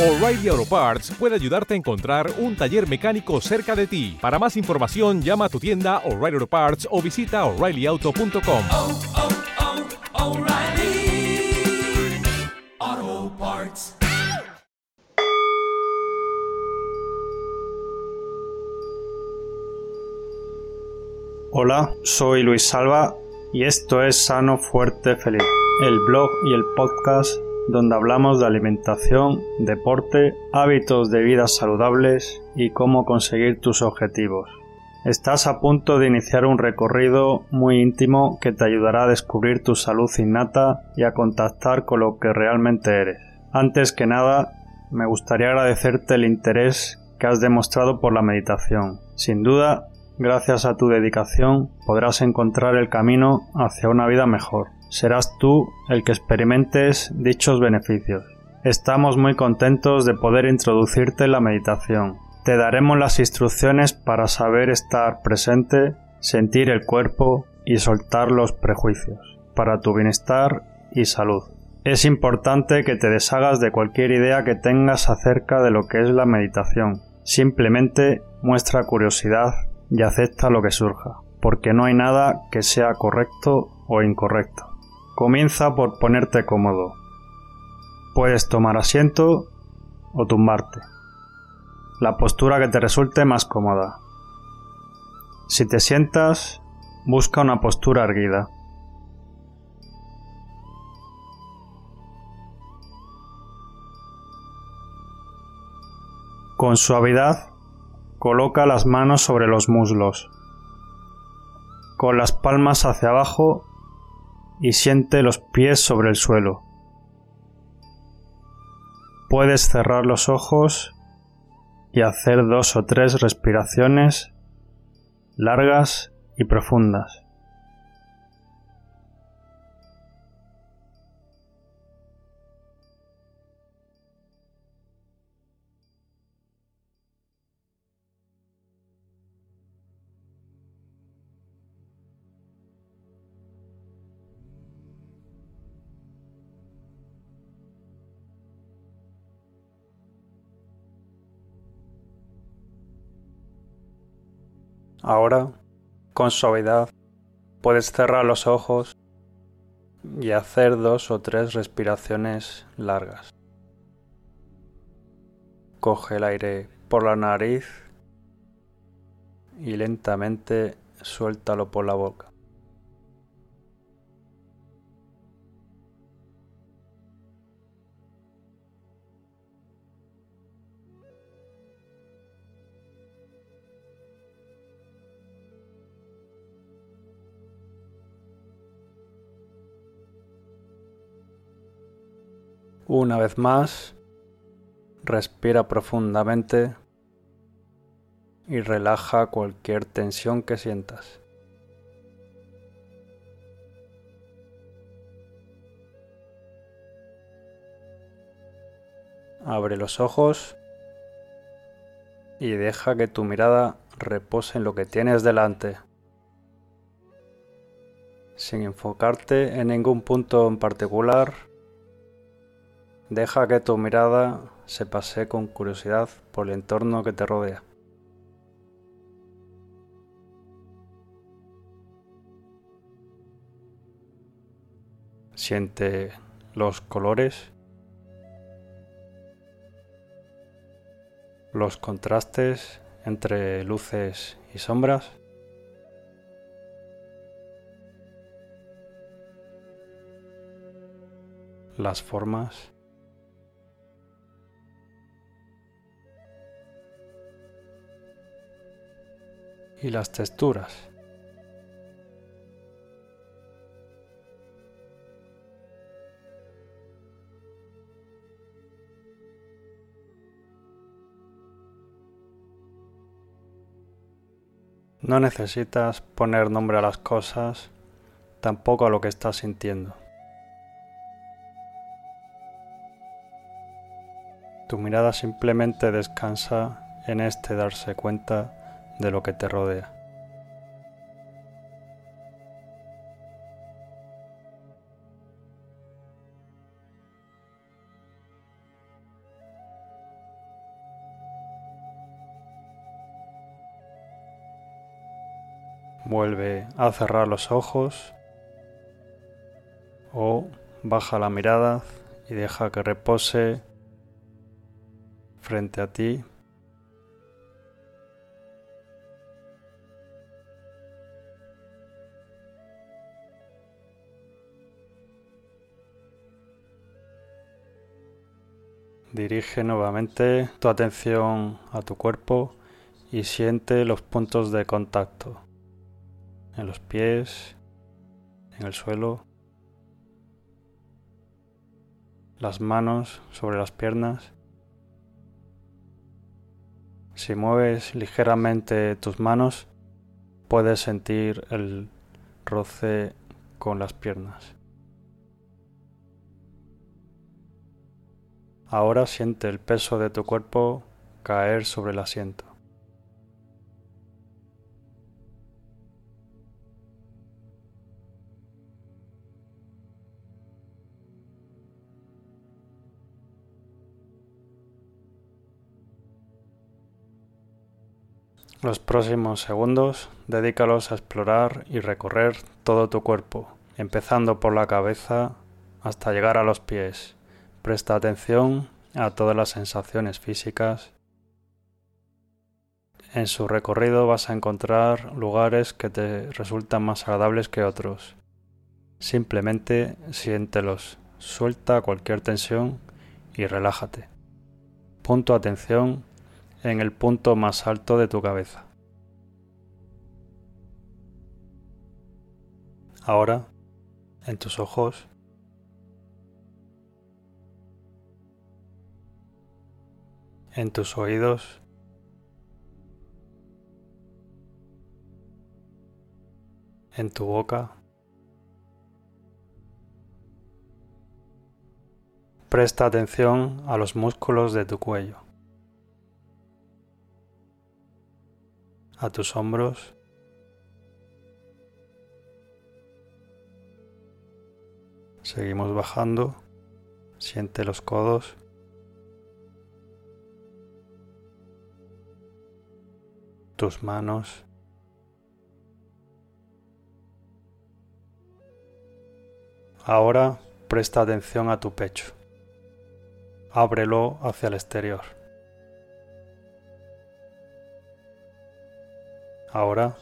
O'Reilly Auto Parts puede ayudarte a encontrar un taller mecánico cerca de ti. Para más información, llama a tu tienda O'Reilly Auto Parts o visita oreillyauto.com. oh, oh, Parts. Hola, soy Luis Salva y esto es Sano, Fuerte, Feliz, el blog y el podcast donde hablamos de alimentación, deporte, hábitos de vida saludables y cómo conseguir tus objetivos. Estás a punto de iniciar un recorrido muy íntimo que te ayudará a descubrir tu salud innata y a contactar con lo que realmente eres. Antes que nada, me gustaría agradecerte el interés que has demostrado por la meditación. Sin duda, gracias a tu dedicación podrás encontrar el camino hacia una vida mejor. Serás tú el que experimentes dichos beneficios. Estamos muy contentos de poder introducirte en la meditación. Te daremos las instrucciones para saber estar presente, sentir el cuerpo y soltar los prejuicios, para tu bienestar y salud. Es importante que te deshagas de cualquier idea que tengas acerca de lo que es la meditación. Simplemente muestra curiosidad y acepta lo que surja, porque no hay nada que sea correcto o incorrecto. Comienza por ponerte cómodo. Puedes tomar asiento o tumbarte. La postura que te resulte más cómoda. Si te sientas, busca una postura erguida. Con suavidad, coloca las manos sobre los muslos, con las palmas hacia abajo y siente los pies sobre el suelo. Puedes cerrar los ojos y hacer dos o tres respiraciones largas y profundas. Ahora, con suavidad, puedes cerrar los ojos y hacer dos o tres respiraciones largas. Coge el aire por la nariz y lentamente suéltalo por la boca. Una vez más, respira profundamente y relaja cualquier tensión que sientas. Abre los ojos y deja que tu mirada repose en lo que tienes delante, sin enfocarte en ningún punto en particular Deja que tu mirada se pase con curiosidad por el entorno que te rodea. Siente los colores, los contrastes entre luces y sombras. las formas y las texturas. No necesitas poner nombre a las cosas, tampoco a lo que estás sintiendo. Tu mirada simplemente descansa en este darse cuenta de lo que te rodea. Vuelve a cerrar los ojos o baja la mirada y deja que repose frente a ti Dirige nuevamente tu atención a tu cuerpo y siente los puntos de contacto en los pies, en el suelo, las manos sobre las piernas. Si mueves ligeramente tus manos, puedes sentir el roce con las piernas. Ahora siente el peso de tu cuerpo caer sobre el asiento. Los próximos segundos dedícalos a explorar y recorrer todo tu cuerpo, empezando por la cabeza hasta llegar a los pies. Presta atención a todas las sensaciones físicas. En su recorrido vas a encontrar lugares que te resultan más agradables que otros. Simplemente siéntelos, suelta cualquier tensión y relájate. Punto atención en el punto más alto de tu cabeza. Ahora, en tus ojos, en tus oídos, en tu boca. Presta atención a los músculos de tu cuello, a tus hombros, Seguimos bajando, siente los codos. Tus manos. Ahora presta atención a tu pecho. Ábrelo hacia el exterior. Ahora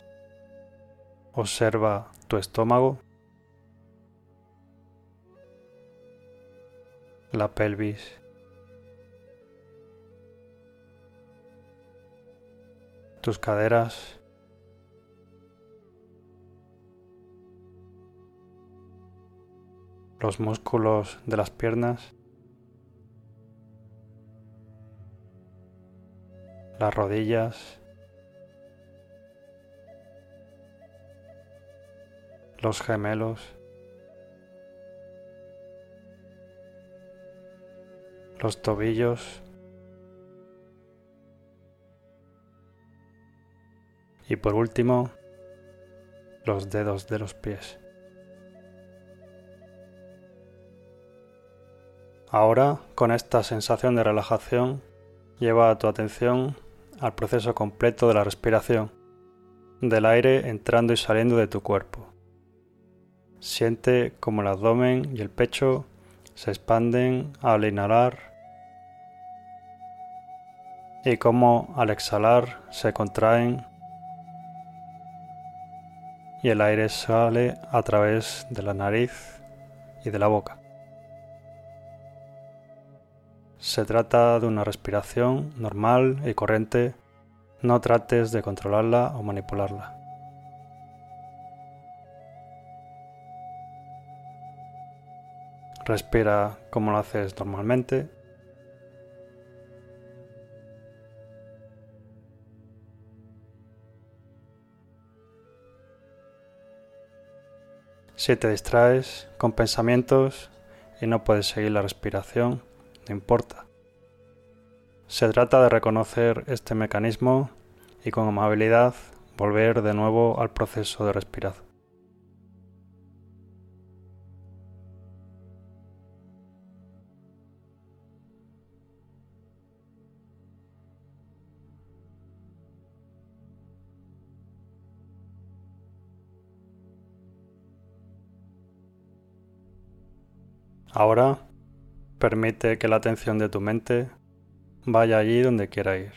observa tu estómago, la pelvis, tus caderas. los músculos de las piernas, las rodillas, los gemelos, los tobillos, y por último los dedos de los pies. Ahora, con esta sensación de relajación, lleva tu atención al proceso completo de la respiración, del aire entrando y saliendo de tu cuerpo. Siente como el abdomen y el pecho se expanden al inhalar y como al exhalar se contraen y el aire sale a través de la nariz y de la boca. Se trata de una respiración normal y corriente, no trates de controlarla o manipularla. Respira como lo haces normalmente Si te distraes con pensamientos y no puedes seguir la respiración, no importa. Se trata de reconocer este mecanismo y con amabilidad volver de nuevo al proceso de respiración. Ahora permite que la atención de tu mente vaya allí donde quiera ir.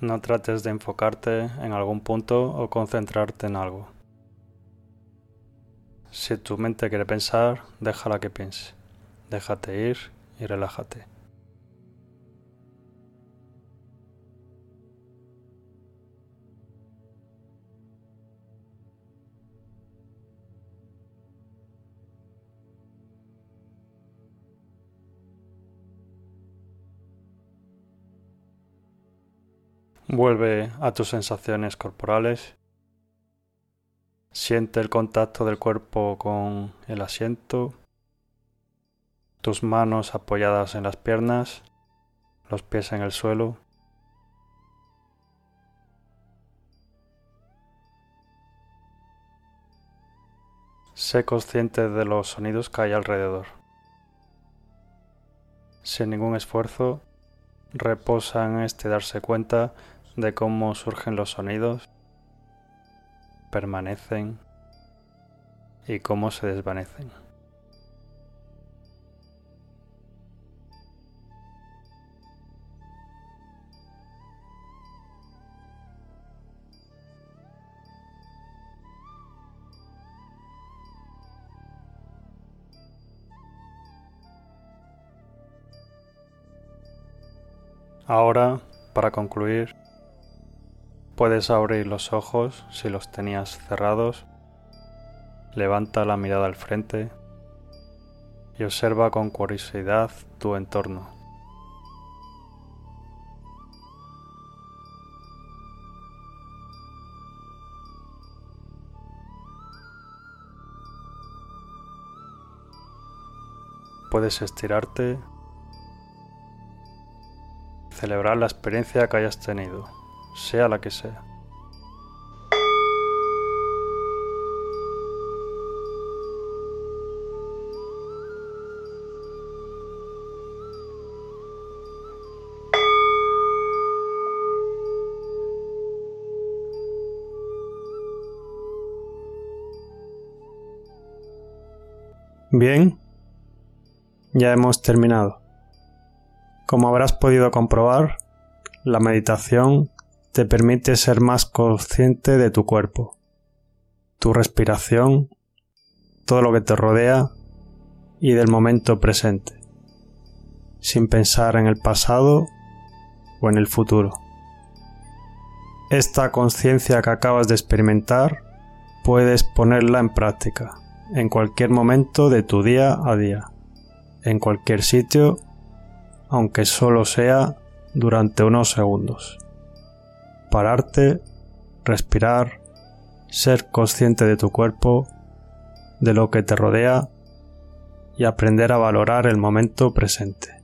No trates de enfocarte en algún punto o concentrarte en algo. Si tu mente quiere pensar, déjala que piense. Déjate ir y relájate. Vuelve a tus sensaciones corporales. Siente el contacto del cuerpo con el asiento, tus manos apoyadas en las piernas, los pies en el suelo. Sé consciente de los sonidos que hay alrededor. Sin ningún esfuerzo, reposa en este darse cuenta de cómo surgen los sonidos, permanecen y cómo se desvanecen. Ahora, para concluir, Puedes abrir los ojos si los tenías cerrados. Levanta la mirada al frente y observa con curiosidad tu entorno. Puedes estirarte, celebrar la experiencia que hayas tenido sea la que sea. Bien, ya hemos terminado. Como habrás podido comprobar, la meditación te permite ser más consciente de tu cuerpo, tu respiración, todo lo que te rodea y del momento presente, sin pensar en el pasado o en el futuro. Esta conciencia que acabas de experimentar puedes ponerla en práctica en cualquier momento de tu día a día, en cualquier sitio, aunque solo sea durante unos segundos pararte, respirar, ser consciente de tu cuerpo, de lo que te rodea y aprender a valorar el momento presente.